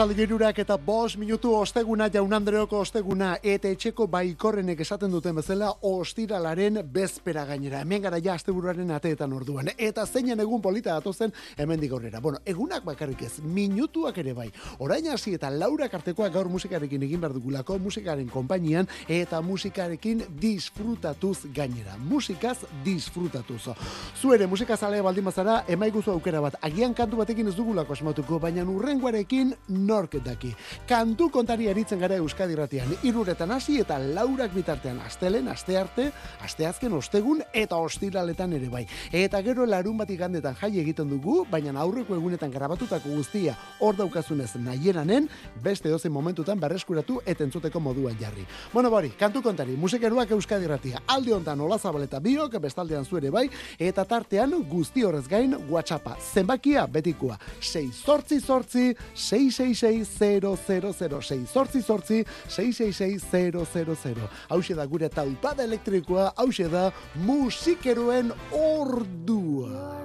Arratzalde gerurak eta bos minutu osteguna jaun Andreoko osteguna eta etxeko baikorrenek esaten duten bezala ostiralaren bezpera gainera. Hemen gara ja asteburuaren ateetan orduan. Eta zeinen egun polita datozen hemen aurrera. Bueno, egunak bakarrik ez, minutuak ere bai. Orain hasi eta laura kartekoa gaur musikarekin egin behar dugulako musikaren konpainian eta musikarekin disfrutatuz gainera. Musikaz disfrutatuz. Zuere musikazale baldin bazara, emaiguzu aukera bat. Agian kantu batekin ez dugulako asmatuko, baina urrenguarekin nork daki. Kantu kontari eritzen gara Euskadi ratian, iruretan hasi eta laurak bitartean, astelen, aste arte, aste azken ostegun eta ostiraletan ere bai. Eta gero larun bat igandetan jai egiten dugu, baina aurreko egunetan grabatutako guztia hor daukazunez nahieranen, beste dozen momentutan berreskuratu eta entzuteko moduan jarri. Bueno, bori, kantu kontari, musikeruak Euskadi ratia, alde honetan hola zabaleta biok, bestaldean zuere bai, eta tartean guzti horrez gain WhatsAppa, zenbakia betikoa, 6 sortzi sortzi, 6 666-000, sortzi sortzi, 666-000. Hau da gure taupada elektrikoa, hau da musikeroen ordua.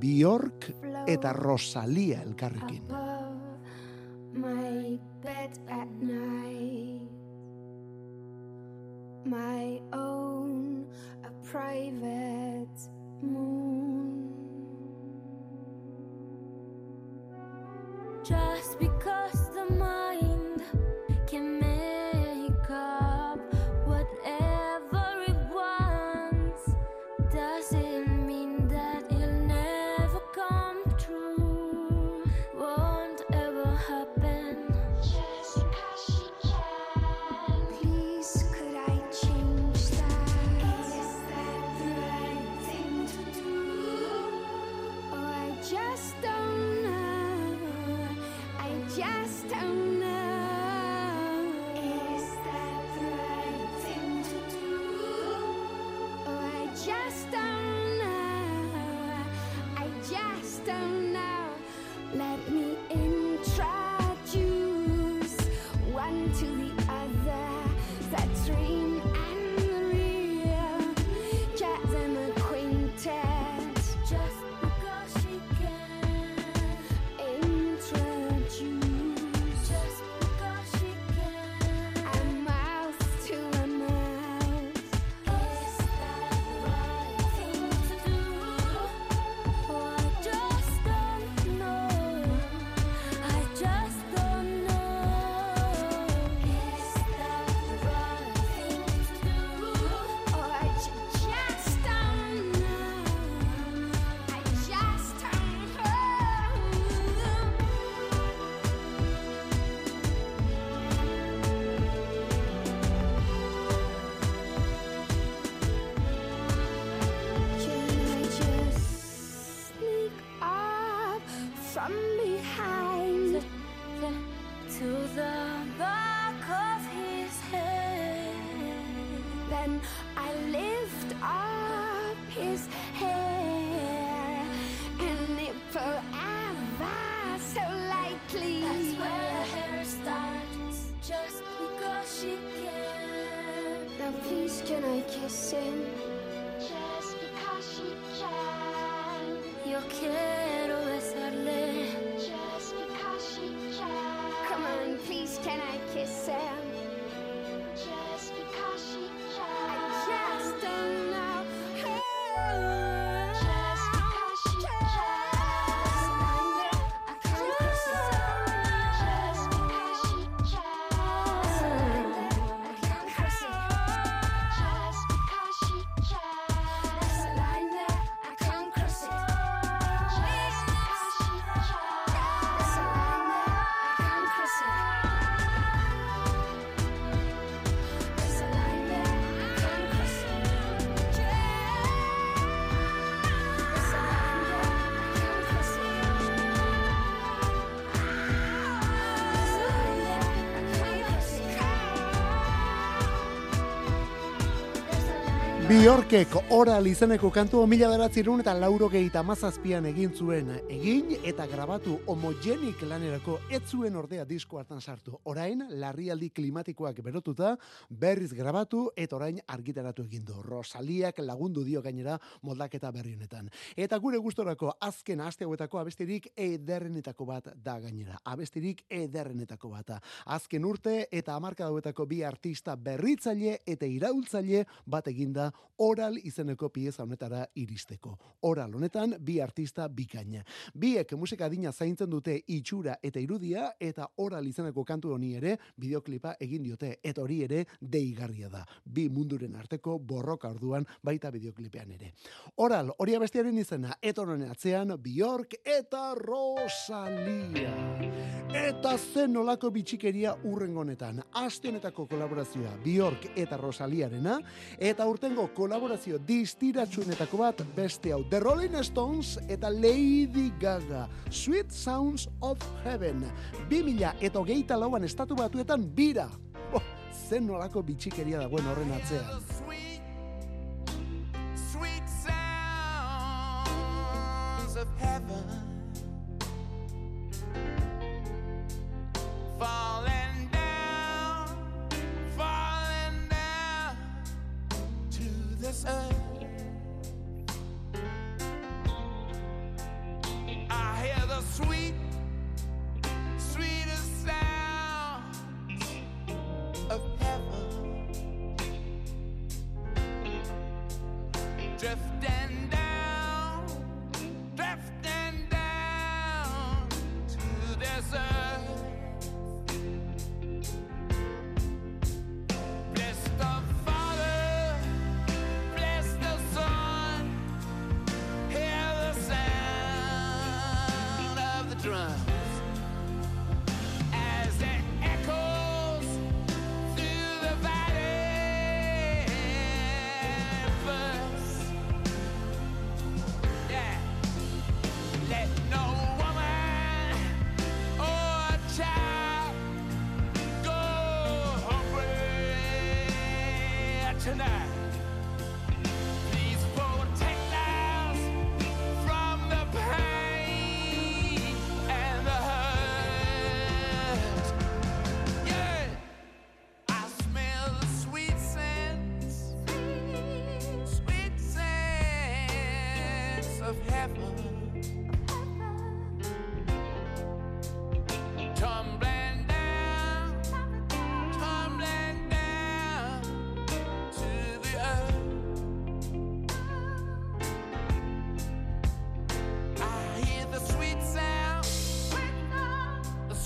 Bjork eta Rosalia elkarrekin. My bed at night My own a private moon just because the mind can make up Biorkek oral izeneko kantu mila beratzerun eta lauro gehieta mazazpian egin zuen egin eta grabatu homogenik lanerako ez zuen ordea disko hartan sartu. Orain, larrialdi klimatikoak berotuta, berriz grabatu eta orain argitaratu egin du. Rosaliak lagundu dio gainera moldaketa berri honetan. Eta gure gustorako azken aste hauetako abestirik ederrenetako bat da gainera. Abestirik ederrenetako bat. Azken urte eta amarka dauetako bi artista berritzaile eta iraultzaile bat eginda oral izeneko pieza honetara iristeko. Oral honetan bi artista bikaina. Biek musika dina zaintzen dute itxura eta irudia eta oral izeneko kantu honi ere bideoklipa egin diote eta hori ere deigarria da. Bi munduren arteko borroka orduan baita bideoklipean ere. Oral, hori abestiaren izena, etonen atzean, Bjork eta Rosalia. Eta zen nolako bitxikeria urrengonetan. Astenetako kolaborazioa Bjork eta Rosaliarena, eta urtengo kolaborazio distiratsuenetako bat beste hau The Rolling Stones eta Lady Gaga Sweet Sounds of Heaven. 2000 eta hogeita lauan estatu batuetan bira. Oh, zen nolako bitxikeria dagoen horren atzean. Sweet sounds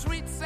sweet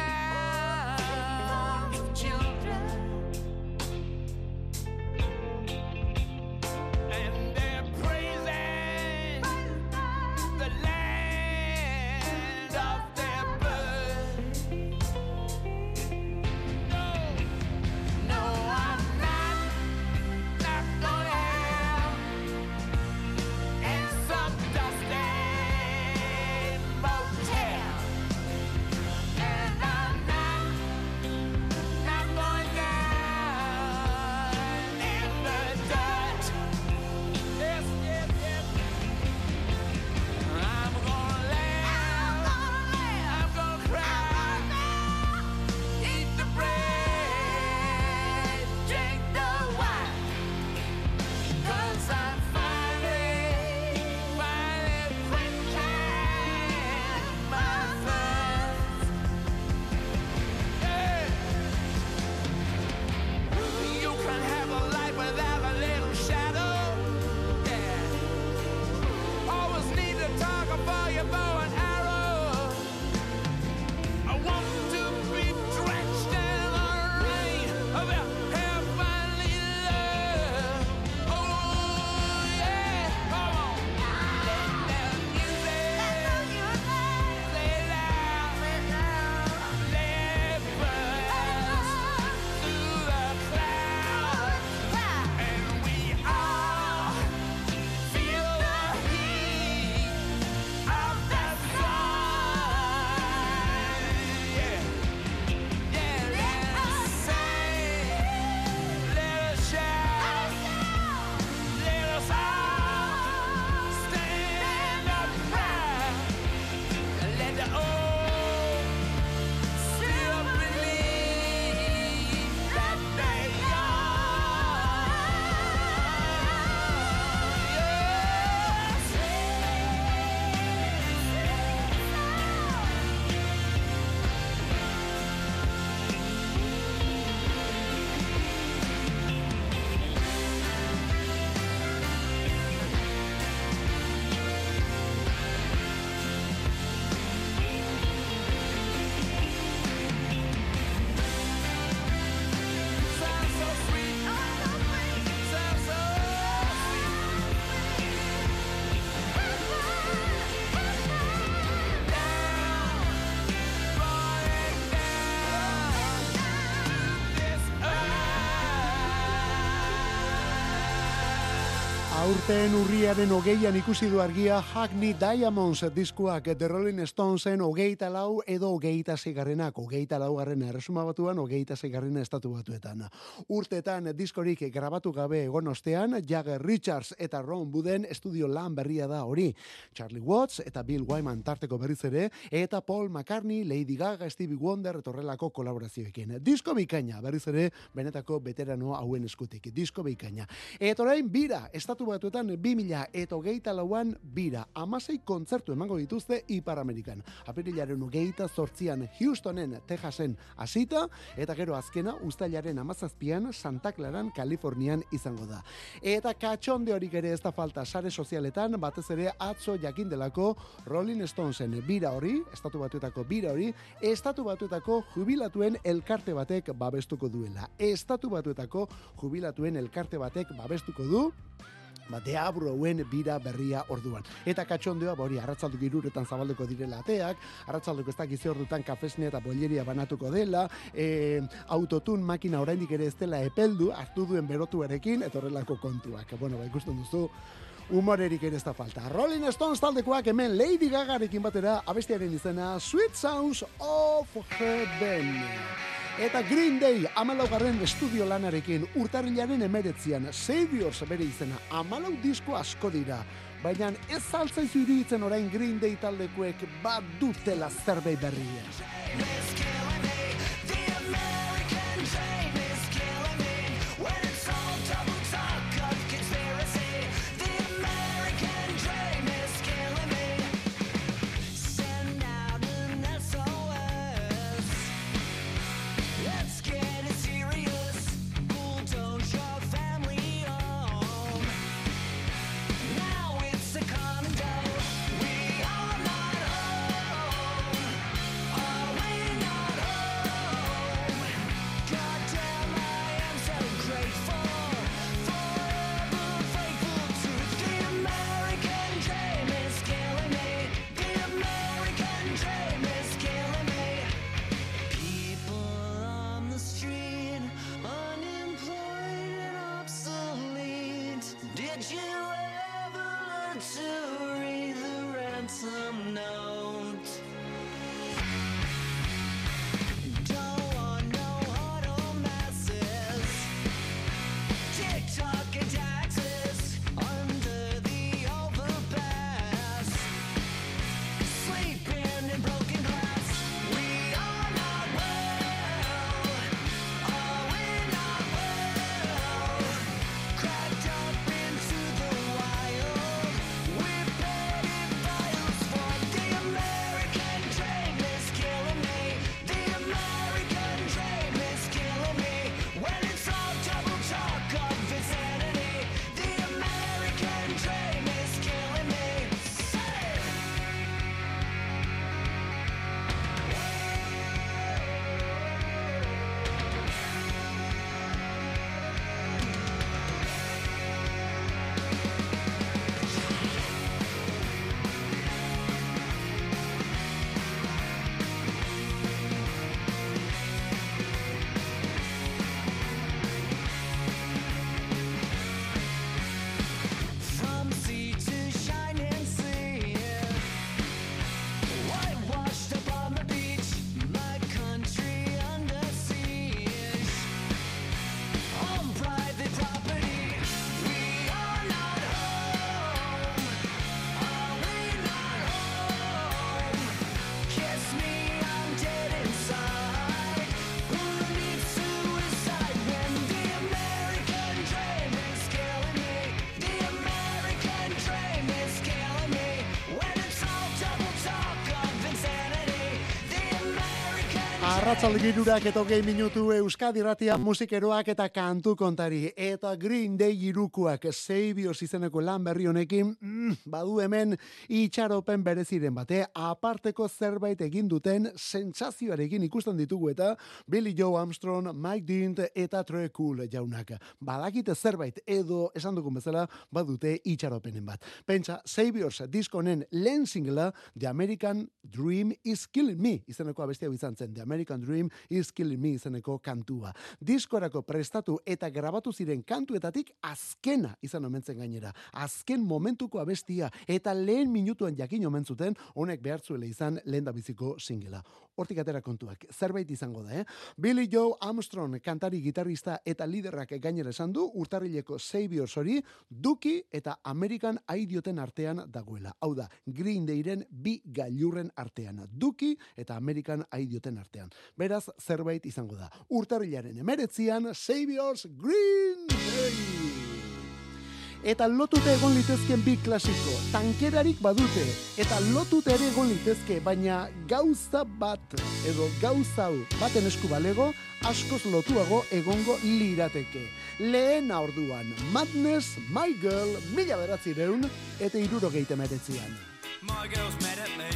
Aurten urriaren hogeian ikusi du argia Hackney Diamonds diskuak The Rolling Stonesen hogeita lau edo hogeita zigarrenak, hogeita lau garrena erresuma batuan, hogeita zigarrena estatu batuetan. Urtetan diskorik grabatu gabe egon ostean, Jagger Richards eta Ron Buden estudio lan berria da hori. Charlie Watts eta Bill Wyman tarteko berriz ere, eta Paul McCartney, Lady Gaga, Stevie Wonder etorrelako kolaborazioekin. Disko bikaina, berriz ere, benetako veterano hauen eskutik. Disko bikaina. Eta orain, bira, estatu bat batuetan 2000 eta hogeita lauan bira. Amasei kontzertu emango dituzte Ipar Amerikan. Apirilaren hogeita zortzian Houstonen, Texasen hasita eta gero azkena ustailaren amazazpian Santa Claran, Kalifornian izango da. Eta katxonde horik ere ez da falta sare sozialetan, batez ere atzo jakin delako Rolling Stonesen bira hori, estatu batuetako bira hori, estatu batuetako jubilatuen elkarte batek babestuko duela. Estatu batuetako jubilatuen elkarte batek babestuko du, ba, deabroen bira berria orduan. Eta katxondoa, bori, ba, arratzaldu giruretan zabalduko direla ateak, arratzalduko ez dakiz ordutan kafesne eta bolleria banatuko dela, e, autotun makina oraindik ere ez dela epeldu, hartu duen berotuarekin, etorrelako kontuak. Bueno, ba, ikusten duzu, humorerik ere ez da falta. Rolling Stones taldekoak hemen Lady Gagarekin batera abestiaren izena Sweet Sounds of Heaven. Eta Green Day amalaugarren estudio lanarekin urtarrilaren emeretzian Saviors bere izena amalau disko asko dira. Baina ez saltzai iruditzen orain Green Day taldekuek bat dutela zerbait berria. Arratzalde girurak eta hogei minutu Euskadi ratia musikeroak eta kantu kontari. Eta Green Day irukuak Saviors izeneko lan berri honekin, mm, badu hemen itxaropen bereziren bate, aparteko zerbait egin duten sentsazioarekin ikusten ditugu eta Billy Joe Armstrong, Mike Dint eta Troy Cool jaunak. Badakite zerbait edo esan dugun bezala badute itxaropenen bat. Pentsa, Saviors diskonen lehen singela The American Dream is Killing Me izeneko abestia bizantzen. The American American Dream is Killing Me izeneko kantua. Diskorako prestatu eta grabatu ziren kantuetatik azkena izan omentzen gainera. Azken momentuko abestia eta lehen minutuan jakin omen zuten honek behartzuela izan lehen da biziko singela. Hortik atera kontuak, zerbait izango da, eh? Billy Joe Armstrong, kantari gitarrista eta liderrak gainera esan du, urtarrileko Saviors hori, Duki eta American Idioten artean dagoela. Hau da, Green Dayren bi gailurren artean. Duki eta American Idioten artean. Beraz, zerbait izango da. Urtarrilaren emeretzian, Saviors Green Day! eta lotute egon litezken bi klasiko. Tankerarik badute eta lotute ere egon litezke, baina gauza bat edo gauza baten esku balego, askoz lotuago egongo lirateke. Lehen orduan, Madness, My Girl, mila beratzireun, eta iruro geite meretzian. My girl's mad at me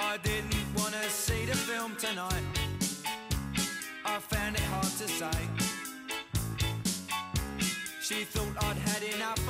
I didn't the film tonight. I found it hard to say. She thought I'd had enough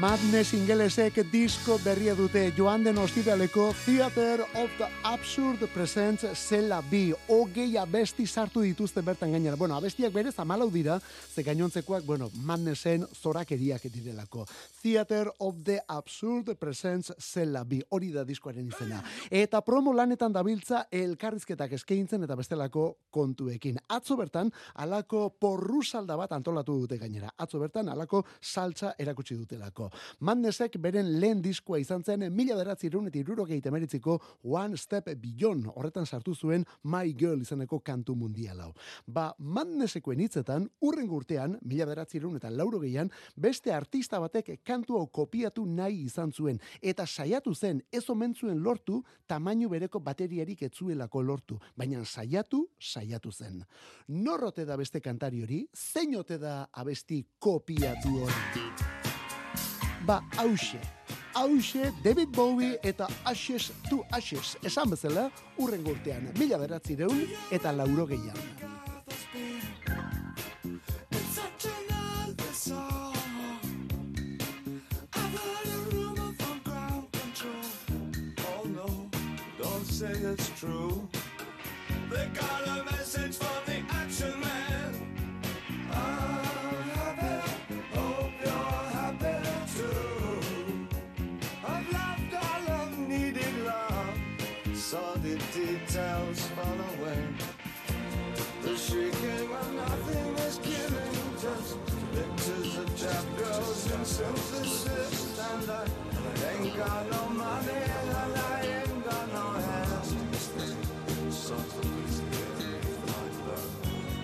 Madness ingelesek disko berria dute joan den ostiraleko Theater of the Absurd Presents zela bi. Ogei abesti sartu dituzte bertan gainera. Bueno, abestiak berez amalau dira, ze gainontzekoak, bueno, Madnessen zorakeriak direlako. Theater of the Absurd Presents zela bi. Hori da diskoaren izena. Eta promo lanetan dabiltza elkarrizketak eskaintzen eta bestelako kontuekin. Atzo bertan, alako porrusalda bat antolatu dute gainera. Atzo bertan, alako saltza erakutsi dutelako. Madnessek beren lehen diskoa izan zen mila beratzi irurogeita emeritziko One Step Beyond horretan sartu zuen My Girl izaneko kantu mundialau. Ba, Madnessekoen hitzetan, urren urtean, mila beratzi eta laurogeian, beste artista batek kantu hau kopiatu nahi izan zuen, eta saiatu zen, ez omen zuen lortu, tamainu bereko bateriarik etzuelako lortu, baina saiatu, saiatu zen. Norrote da beste kantari hori, zein ote da abesti kopiatu hori? Ba, hause. Hause, David Bowie eta Ashes to Ashes. Esan bezala, urren urtean, mila beratzi deun eta lauro gehiago. Oh say it's true. They got a message from became a nothing is given just pictures of chapters and synthesis. And I ain't got no money and I ain't got no hands so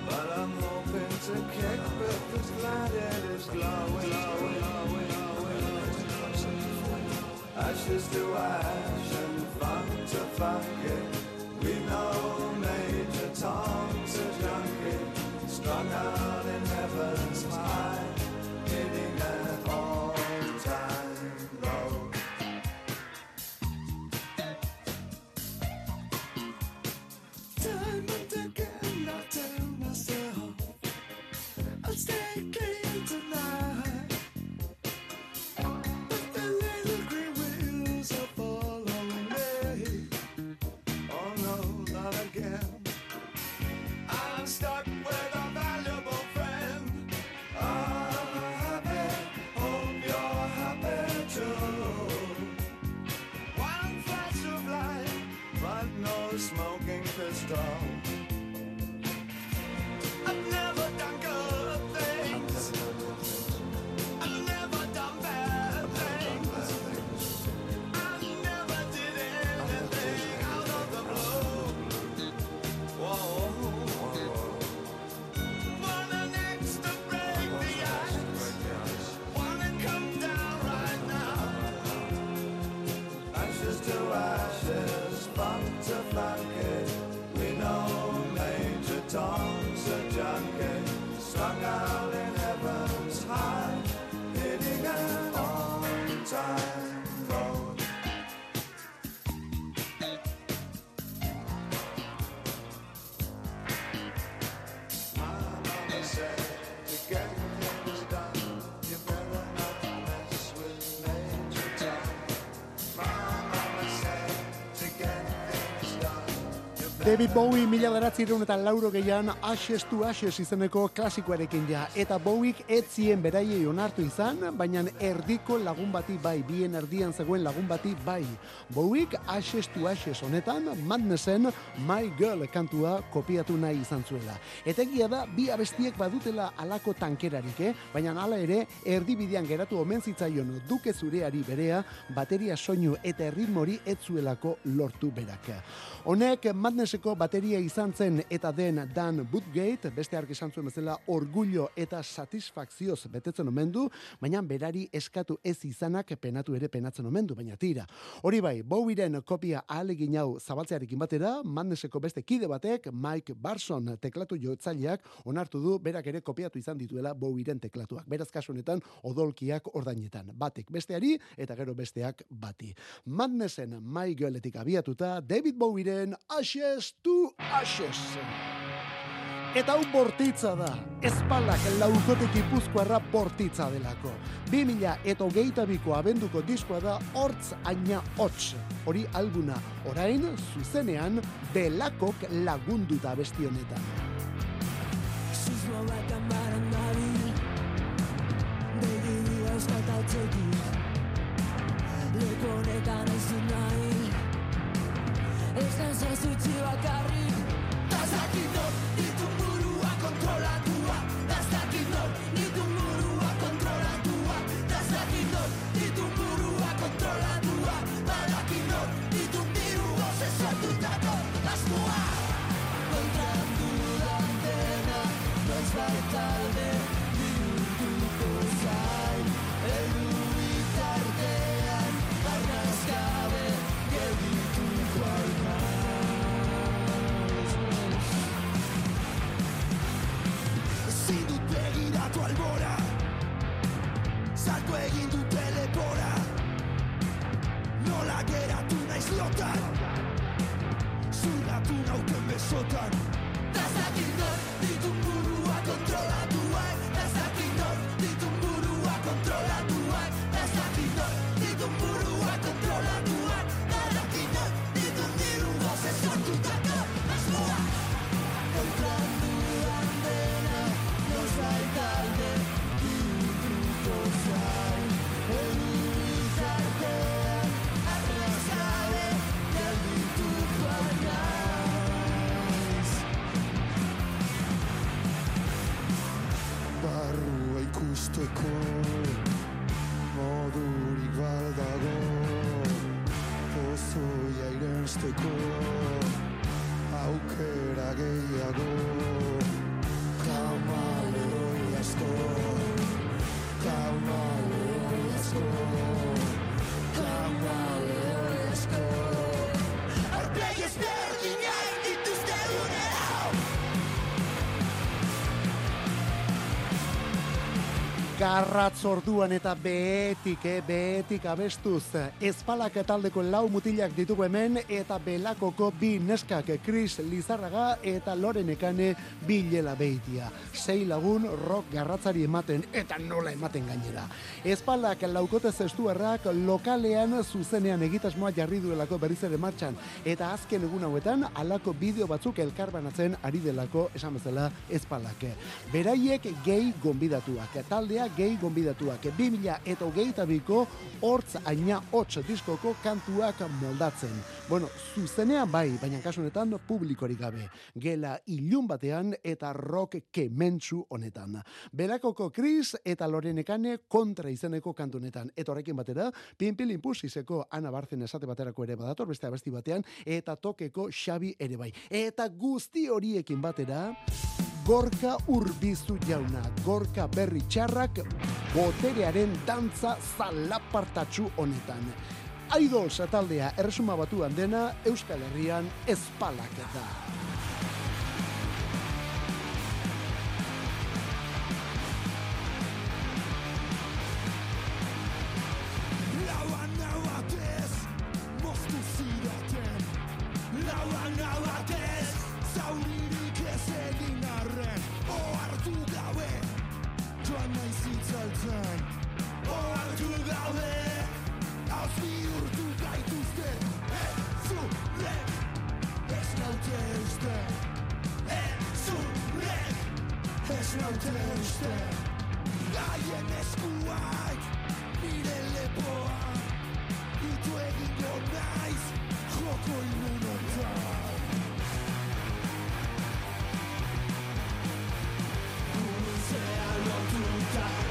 but I'm hoping to kick but this planet is glowing. Glowing glowing glowing ashes to ash and fun to fuck it. We know Major Tom's a John strung out in heaven's high, David Bowie mila beratzireun eta lauro gehian Ashes to Ashes izeneko klasikoarekin ja. Eta Bowiek etzien beraiei onartu izan, baina erdiko lagun bati bai, bien erdian zegoen lagun bati bai. Bowiek Ashes to Ashes honetan Madnessen My Girl kantua kopiatu nahi izan zuela. Eta egia da, bi abestiek badutela alako tankerarik, eh? baina hala ere, erdibidean geratu omen zitzaion duke zureari berea, bateria soinu eta erritmori etzuelako lortu berak. Honek Madnesseko bateria izan zen eta den Dan Woodgate, beste ark izan zuen bezala orgullo eta satisfakzioz betetzen omen du, baina berari eskatu ez izanak penatu ere penatzen omen du, baina tira. Hori bai, Bowieren kopia ahalegin hau zabaltzearekin batera, Madnesseko beste kide batek, Mike Barson teklatu jotzaileak, onartu du berak ere kopiatu izan dituela Bowieren teklatuak. Beraz kasu honetan odolkiak ordainetan. Batek besteari eta gero besteak bati. Madnessen My Girletik abiatuta, David Bowieren Ashes to Ashes. Eta hau bortitza da, espalak laukotek ipuzkoarra bortitza delako. 2000 eta hogeita biko abenduko diskoa da hortz aina hots. Hori alguna, orain zuzenean belakok lagunduta besti honetan. Susmo bat amaran dabil Begi euskat atzetik Leku honetan ez nahi Ez da zazutzi bakarrik. Tazakit nor, ditu burua kontrolatua albora. Salto egin dute lepora Nola geratu naiz lotan. Zurratu nauten besotan. Tazakit nor ditun burua kontrolatuak Garratz orduan eta behetik, eh, behetik abestuz. Ezpalak taldeko lau mutilak ditugu hemen eta belakoko bi neskak Chris Lizarraga eta Loren Ekane bilela beitia. Sei lagun rock garratzari ematen eta nola ematen gainera. Ezpalak laukote zestuarrak lokalean zuzenean egitasmoa jarri duelako berriz ere martxan eta azken egun hauetan alako bideo batzuk elkarbanatzen ari delako esan bezala ezpalak. Beraiek gehi gonbidatuak, taldea gehi gonbidatuak, 2000 eta hogeita biko hortz aina hots diskoko kantuak moldatzen. Bueno, zuzenean bai, baina kasu honetan publikorik gabe. Gela ilun batean eta rock kementsu honetan. Berakoko Chris eta Lorenekane kontra izeneko kantu honetan. Eta horrekin batera, Pinpil Impulsizeko Ana Barzen esate baterako ere badator, beste abesti batean, eta tokeko Xabi ere bai. Eta guzti horiekin batera, Gorka urbizu jauna, gorka berri txarrak boterearen dantza zalapartatxu honetan. Aidols taldea erresuma batuan dena Euskal Herrian espalak da. Nahi zitzaltzen Oartu gabe, hauz bihurtu gaituzte Ez zurek, ez naute uste Ez zurek, ez naute uste Gaien eskuak, nire lepoa Itu egingo naiz, joko ilunotan Guruzea lotuta,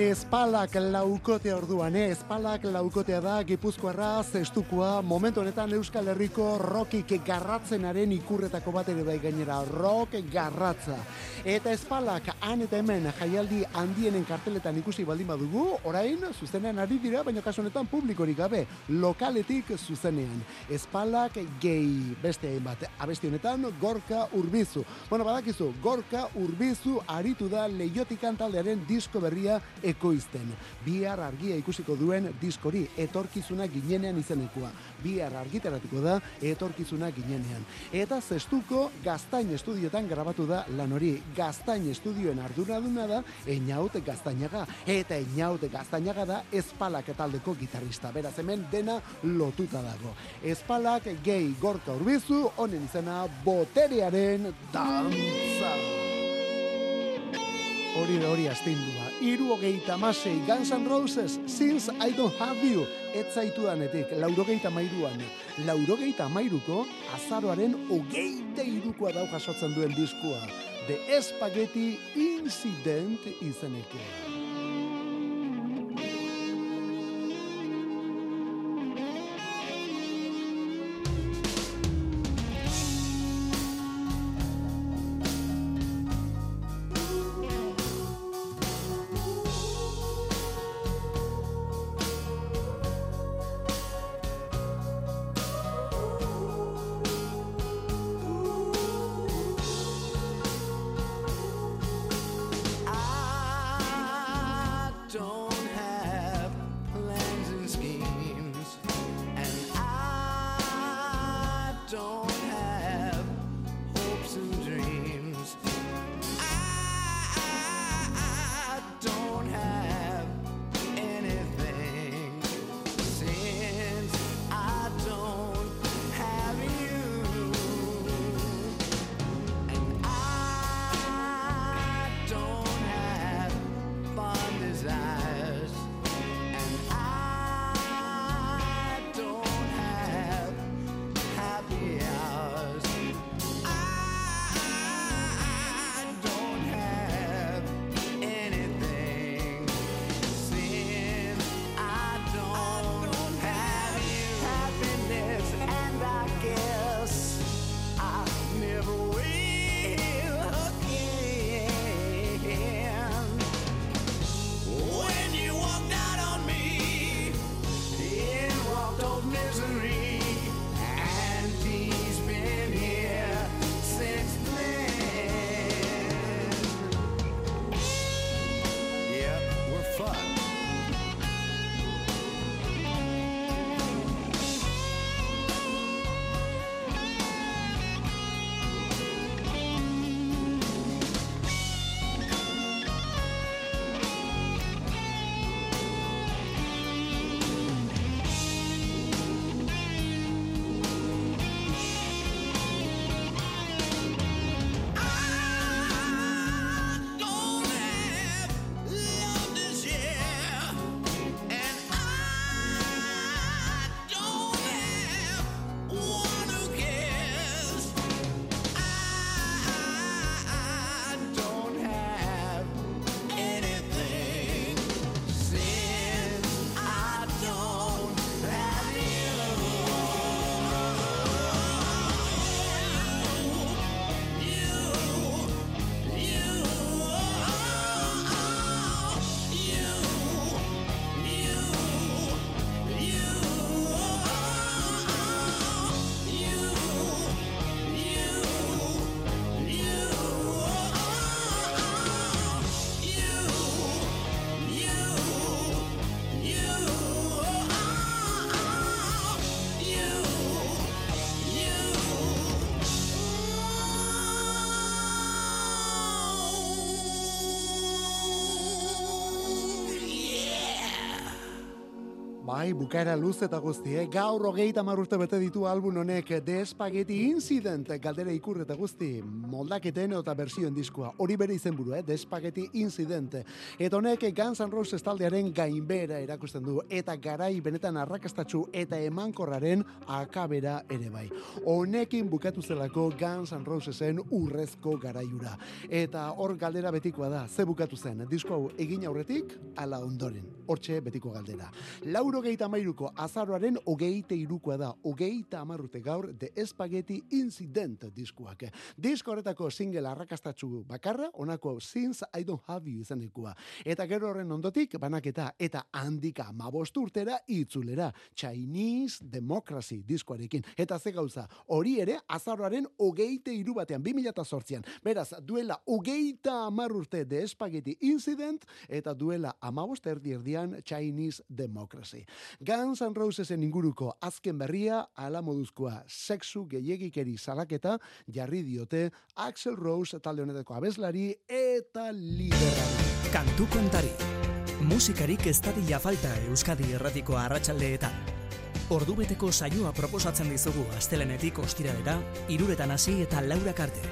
Espalak laukote orduan, eh? Espalak laukotea da Gipuzkoarra zestukoa momentu honetan Euskal Herriko rockik garratzenaren ikurretako bat ere bai gainera rock garratza. Eta espalak han eta hemen jaialdi handienen karteletan ikusi baldin badugu, orain zuzenean ari dira, baina kasu honetan publikorik gabe, lokaletik zuzenean. Espalak gehi beste hainbat, abesti honetan Gorka Urbizu. Bueno, badakizu, Gorka Urbizu aritu da leiotikan taldearen disko berria ekoizten. Bihar argia ikusiko duen diskori etorkizuna ginenean izenekoa. Bihar argitaratuko da etorkizuna ginenean. Eta zestuko gaztain estudiotan grabatu da lan hori. Gaztain estudioen arduraduna da Einaut Gaztainaga. Eta Einaut Gaztainaga da espalak taldeko gitarrista. Beraz hemen dena lotuta dago. Espalak gehi gorka urbizu, honen izena boterearen dantza. Hori da hori astindua. Iru hogeita masei Guns N' Roses, Since I Don't Have You, ez zaitu danetik, laurogeita mairuan. Laurogeita mairuko, azaroaren hogeita irukoa dau jasotzen duen diskua. The Spaghetti Incident izenekoa. Bai, bukaera luz eta guzti, eh? gaur hogeita urte bete ditu album honek The Spaghetti Incident galdera ikur eta guzti moldaketen eta bersioen diskoa. Hori bere izenburu, eh? The Spaghetti Incident. Eta honek Guns N' Roses taldearen gainbera erakusten du eta garai benetan arrakastatsu eta emankorraren akabera ere bai. Honekin bukatu zelako Guns N' Rosesen urrezko garaiura. Eta hor galdera betikoa da, ze bukatu zen, disko hau egin aurretik, ala ondoren. Hortxe betiko galdera. Lauro geita amairuko azaroaren ogeite irukoa da, ogeita amarrute gaur de Spaghetti Incident diskuak. Disko horretako single arrakastatzu bakarra, onako Since I Don't Have You izenekua. Eta gero horren ondotik, banaketa eta handika mabostu urtera itzulera, Chinese Democracy diskoarekin. Eta ze gauza, hori ere azaroaren ogeite iru batean, 2008an. Beraz, duela ogeita amar urte de Spaghetti Incident, eta duela amabost erdi erdian Chinese Democracy. Guns N' Rosesen inguruko azken berria, ala moduzkoa sexu gehiagikeri salaketa, jarri diote Axel Rose talde honetako abeslari eta liderari. Kantu kontari. Musikarik ez dadila falta Euskadi erratiko arratsaldeetan. Ordubeteko saioa proposatzen dizugu astelenetik ostiralera, iruretan hasi eta laura karte.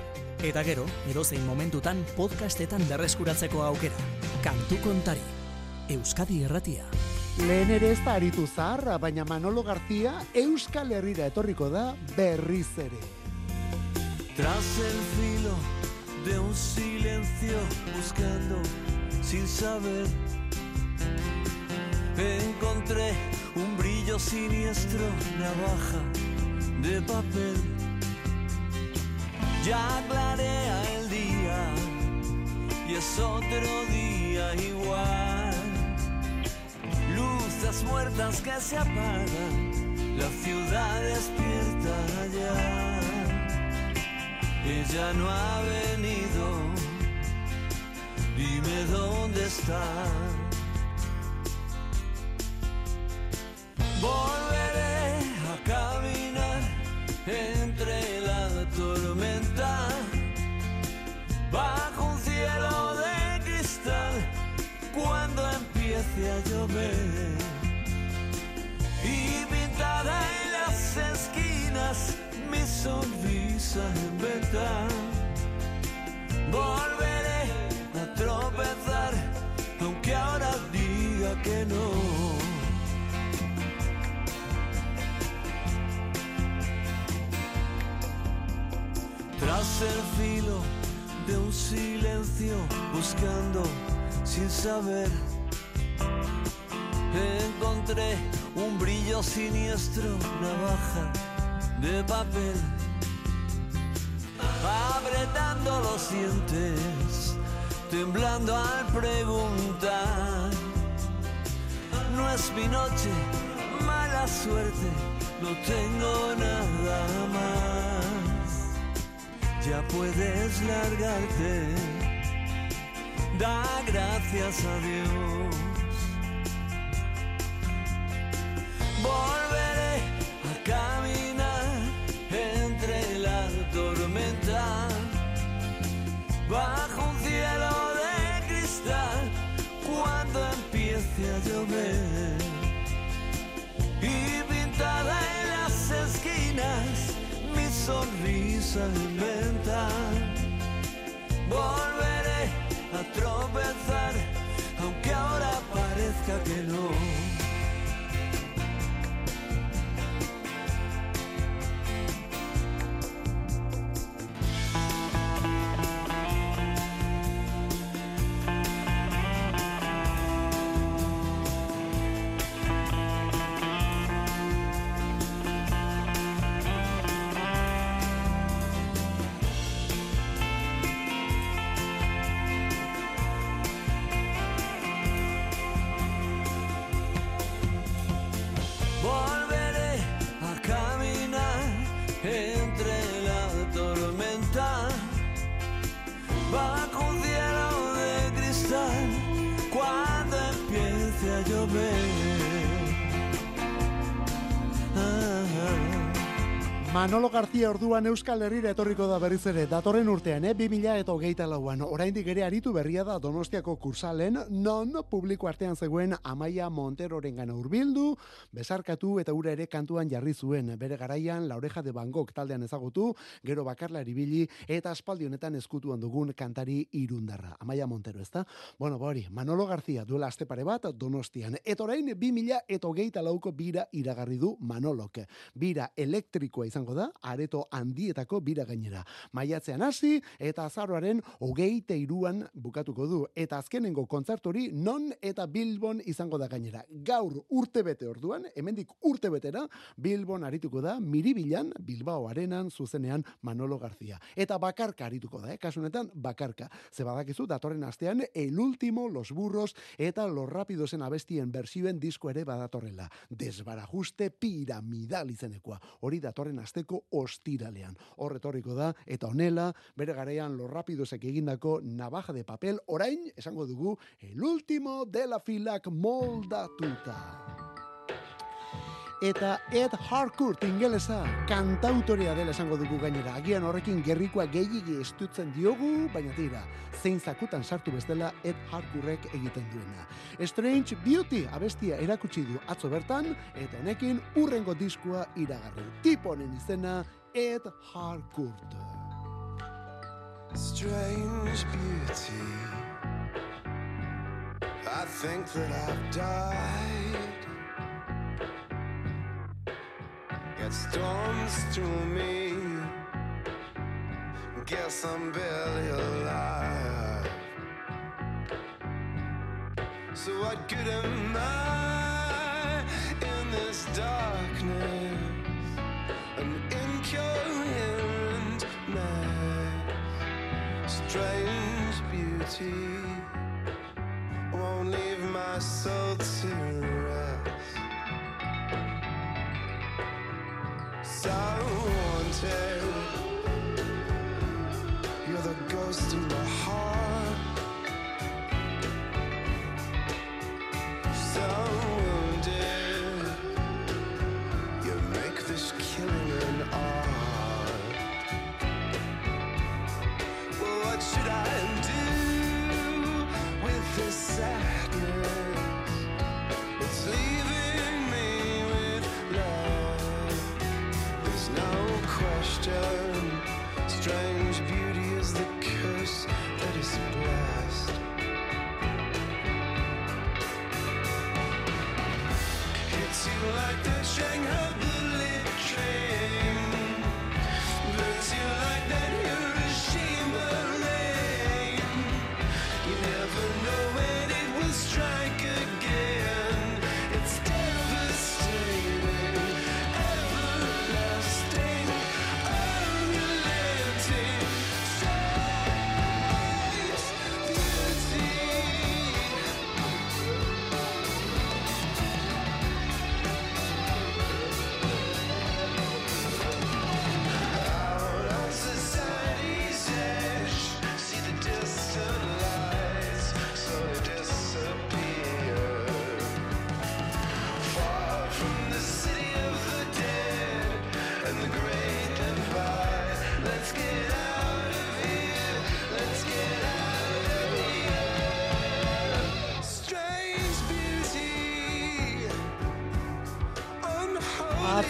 Eta gero, edozein momentutan podcastetan berreskuratzeko aukera. Kantu kontari. Euskadi erratia. Lehen ere ez da aritu Manolo García Euskal Herrira etorriko da berriz ere. Tras el filo de un silencio buscando sin saber encontré un brillo siniestro navaja de papel ya clarea el día y es otro día igual muertas que se apagan la ciudad despierta ya ella no ha venido. Dime dónde está. Volveré a caminar entre la tormenta bajo un cielo de cristal cuando empiece a llover mi sonrisa en venta. Volveré a tropezar, aunque ahora diga que no. Tras el filo de un silencio, buscando sin saber, encontré un brillo siniestro, navaja de papel, apretando los dientes, temblando al preguntar. No es mi noche, mala suerte, no tengo nada más. Ya puedes largarte, da gracias a Dios. Sonrisa inventa volveré a tropezar aunque ahora parezca que no Manolo García orduan Euskal Herrira etorriko da berriz ere, datorren urtean, eh? 2000 eta lauan. Oraindik ere aritu berria da Donostiako kursalen, non publiko artean zegoen Amaia Monteroren gana urbildu, besarkatu eta ura ere kantuan jarri zuen. Bere garaian, la oreja de Van Gogh taldean ezagutu, gero bakarla eribili, eta aspaldi honetan eskutuan dugun kantari irundarra. Amaia Montero, ezta? Bueno, bori, Manolo García duela aste pare bat Donostian. Eta orain, 2000 eta lauko bira iragarri du Manolok. Bira elektrikoa izango da, areto handietako bira gainera. Maiatzean hasi eta azaroaren hogeite iruan bukatuko du. Eta azkenengo kontzertori non eta Bilbon izango da gainera. Gaur urte bete orduan, hemendik urte betera, Bilbon arituko da, miribilan, Bilbao arenan, zuzenean Manolo García. Eta bakarka arituko da, eh? kasunetan bakarka. Ze badakizu, datorren astean, el último, los burros, eta los rapidosen abestien bersioen disko ere badatorrela. Desbarajuste piramidal izenekoa. Hori datorren asteko ostiralean. Horretorriko da, eta honela, bere garean lo rapidosek egindako navaja de papel, orain, esango dugu, el último de la filak moldatuta. Eta Ed Harcourt ingelesa kantautorea dela esango dugu gainera. Agian horrekin gerrikoa gehiagi estutzen diogu, baina tira, zein zakutan sartu bestela Ed Harcourtek egiten duena. Strange Beauty abestia erakutsi du atzo bertan, eta honekin urrengo diskua iragarri. Tiponen izena Ed Harcourt. strange beauty. I think that I've died. Yet storms through me. Guess I'm barely alive. So what good am I in this darkness? An incoherent man strange beauty won't leave my soul to rest. So wanted,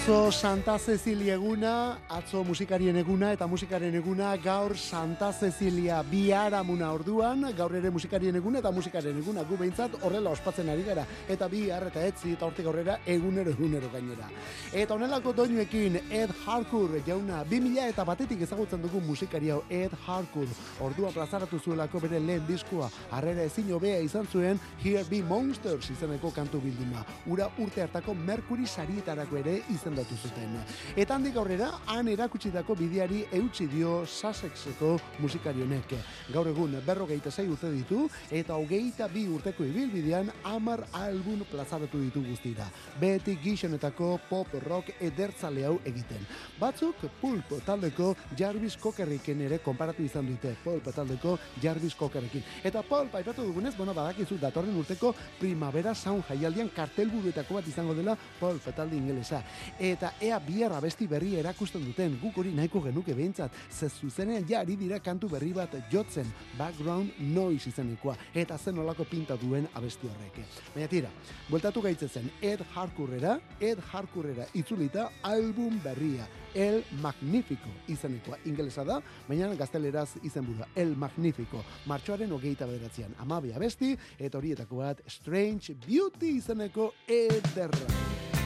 Atzo Santa Cecilia eguna, atzo musikarien eguna eta musikaren eguna gaur Santa Cecilia biharamuna orduan, gaur ere musikarien eguna eta musikaren eguna gu behintzat horrela ospatzen ari gara eta bi eta etzi eta hortik aurrera egunero egunero gainera. Eta honelako doinuekin Ed Harcourt jauna 2000 eta batetik ezagutzen dugu musikari hau Ed Harcourt orduan plazaratu zuelako bere lehen diskoa harrera ezin hobea izan zuen Here Be Monsters izeneko kantu bilduma. Ura urte hartako Mercury sarietarako ere izendatu zuten. Eta handik aurrera, han erakutsitako bideari eutsi dio Sussexeko musikari honek. Gaur egun berrogeita zei urte ditu, eta hogeita bi urteko ibilbidean amar album plazaratu ditu guztira. Beti gixenetako pop rock edertzale hau egiten. Batzuk pulp taldeko Jarvis Cockerrekin ere konparatu izan dute. Pulp taldeko Jarvis Cockerrekin. Eta pulp aipatu dugunez, bueno, badakizu datorren urteko primavera sound jaialdian kartelburuetako bat izango dela pulp talde ingelesa. Eta ea bihar abesti berri erakusten duten, guk hori nahiko genuke behintzat, ze zuzenean ja ari dira kantu berri bat jotzen, background noise izenekoa, eta zen olako pinta duen abesti horrek. Baina tira, bueltatu gaitzezen, Ed Harkurrera, Ed Harkurrera itzulita album berria, El Magnifico izenekoa. Ingelesa da, baina gazteleraz izenburua, El Magnifico. Martxoaren hogeita bederatzean, amabia besti, eta horietako bat Strange Beauty izeneko ederra.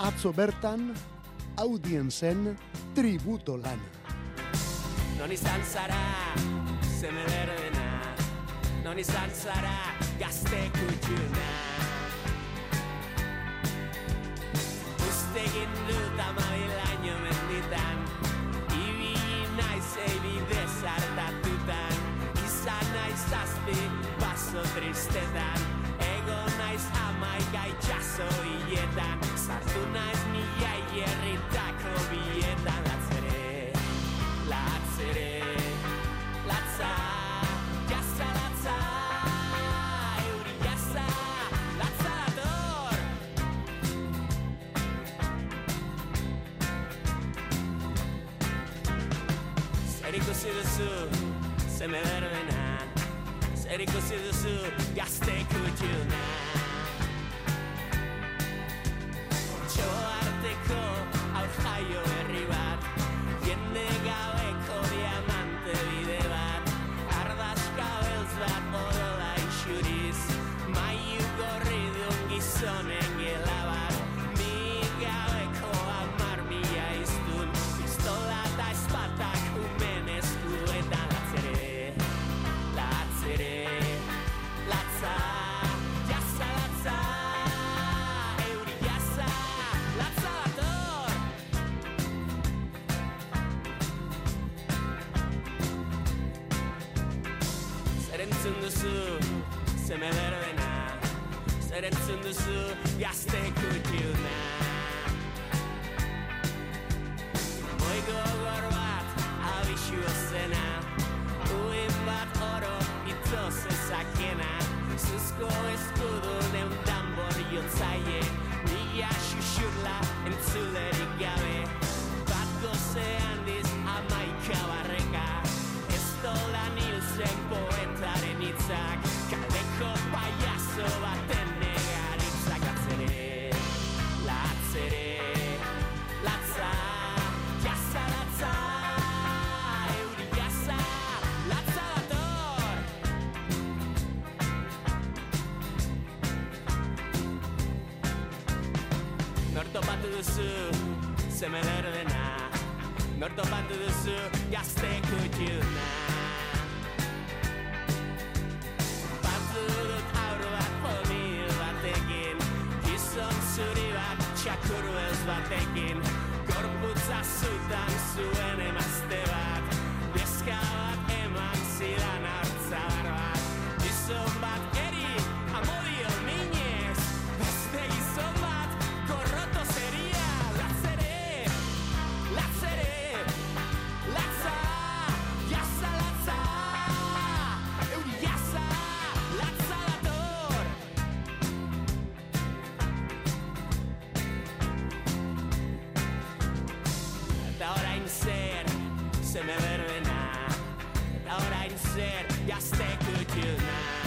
Atzo bertan, audienzen tributo lan. Non izan zara, zeme berdena. Non izan zara, gazte kutxuna. Uste egin dut amabilaino menditan. Ibili naiz eibide zartatutan. Izan naiz zazpi, baso tristetan. Ego naiz amaika itxaso hiletan Sartu naiz mila hierritako bietan Latzere, latzere, latza Jasa latza, euri jasa, latza dator. Zer ikusi duzu, zeme berbena Zer ikusi duzu, gazte kutxuna hau Zer entzun duzu, zeme berbena Zer entzun duzu, gazte kutxuna Moi gogor bat, abixu zena Uin bat oro, ito zezakena Zuzko eskudu neun tambor jotzaie Mila xuxurla entzulerik gabe Bat goze handiz amaika barreka Hil zen poetaren hitzak Kaleko payaso baten negaritzak Latzere, latzere, latza Jasa latza, euri jasa, latza dator. Nor topatu duzu, zeme berbena Nor topatu duzu, gazte kutxuna bat txakur beltz batekin Gorputza zutan zuen emazte bat. Neska bat eman zidan Eta orain zer, zeme berbena Eta orain zer, gazte kutxuna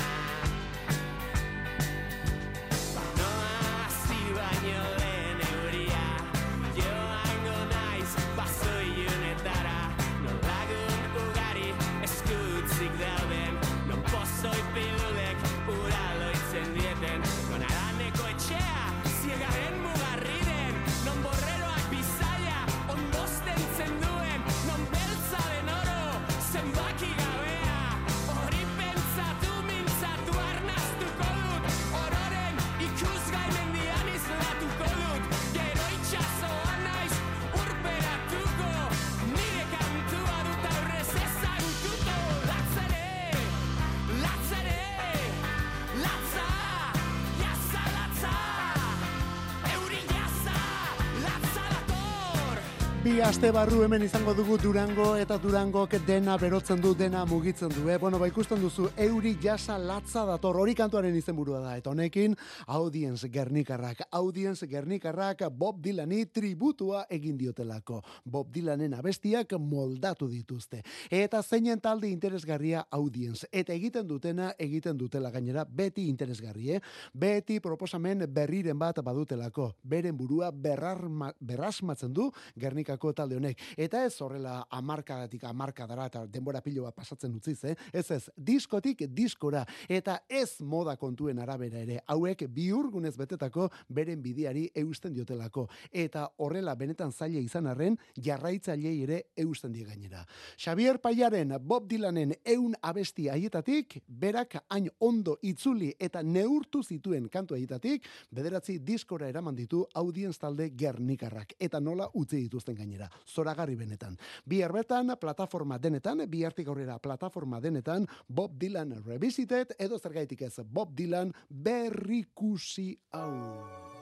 Aste barru hemen izango dugu Durango eta Durangok dena berotzen du, dena mugitzen du. Eh? Bueno, ba ikusten duzu, euri jasa latza dator, hori kantuaren izenburua da. Eta honekin, Audience Gernikarrak, Audience Gernikarrak Bob Dylani tributua egin diotelako. Bob Dylanen abestiak moldatu dituzte. Eta zeinen talde interesgarria Audience. Eta egiten dutena, egiten dutela gainera, beti interesgarri, eh? Beti proposamen berriren bat badutelako. Beren burua berrarma, berrasmatzen du Gernikako talde honek. Eta ez horrela amarkadatik amarkadara eta denbora pilo pasatzen utziz, eh? Ez ez, diskotik diskora. Eta ez moda kontuen arabera ere. Hauek biurgunez betetako beren bidiari eusten diotelako. Eta horrela benetan zaila izan arren, jarraitzailei ere eusten die gainera. Xavier Paiaren, Bob Dylanen eun abesti haietatik, berak hain ondo itzuli eta neurtu zituen kantu haietatik, bederatzi diskora eraman ditu audienz talde gernikarrak. Eta nola utzi dituzten gainera. Zoragarri benetan. Bi bertan plataforma denetan, bi hartik aurrera plataforma denetan, Bob Dylan Revisited, edo zergaitik ez Bob Dylan berrikusi hau.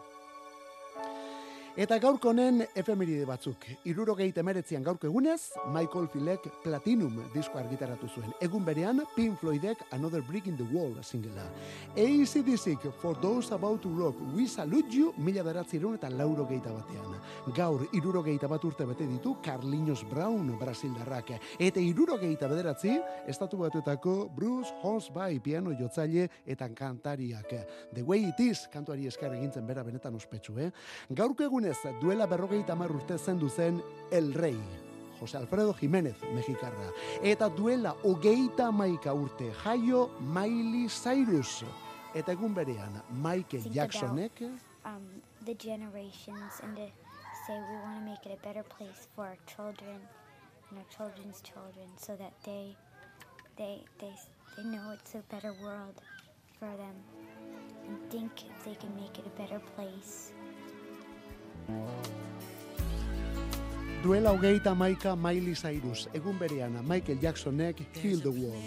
Eta gaurko honen efemeride batzuk. Irurogeita emeretzian gaurko egunez, Michael Philek Platinum disko argitaratu zuen. Egun berean, Pink Floydek Another Brick in the Wall singela. ACDC, For Those About to Rock, We Salute You, mila beratzireun eta lauro geita batean. Gaur, irurogeita bat urte bete ditu Carlinhos Brown, Brasildarrak. Eta irurogeita bederatzi, estatu batuetako Bruce Hornsby, piano jotzaile eta kantariak. The Way It Is, kantuari eskar egintzen bera benetan ospetsu, eh? Gaurko egunez, duela berrogeita hamar urte zendu zen El Rey. Jose Alfredo Jiménez, mexikarra. Eta duela hogeita maika urte jaio Miley Cyrus. Eta egun berean, Michael Jacksonek, um, the generations and to say we want to make it a better place for our children and our children's children so that they they they they know it's a better world for them and think if they can make it a better place. Duela hogeita maika Miley Cyrus. Egun berean, Michael Jacksonek, Heal the World.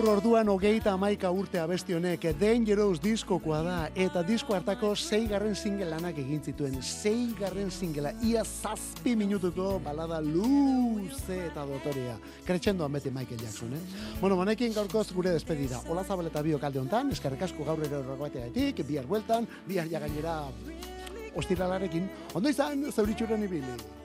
Gaur orduan hogeita amaika urte abesti honek Dangerous diskokoa da eta disko hartako zeigarren single lanak egin zituen. Zeigarren singela, ia zazpi minutuko balada luze eta dotorea. Kretxendoan beti Michael Jackson, eh? Bueno, monekin gaurkoz gure despedida. Ola zabal eta bio kalde hontan, eskerrik asko gaur ere horregateatik, bihar bueltan, bihar ja gainera ostiralarekin. Ondo izan, zauritxuren ibili.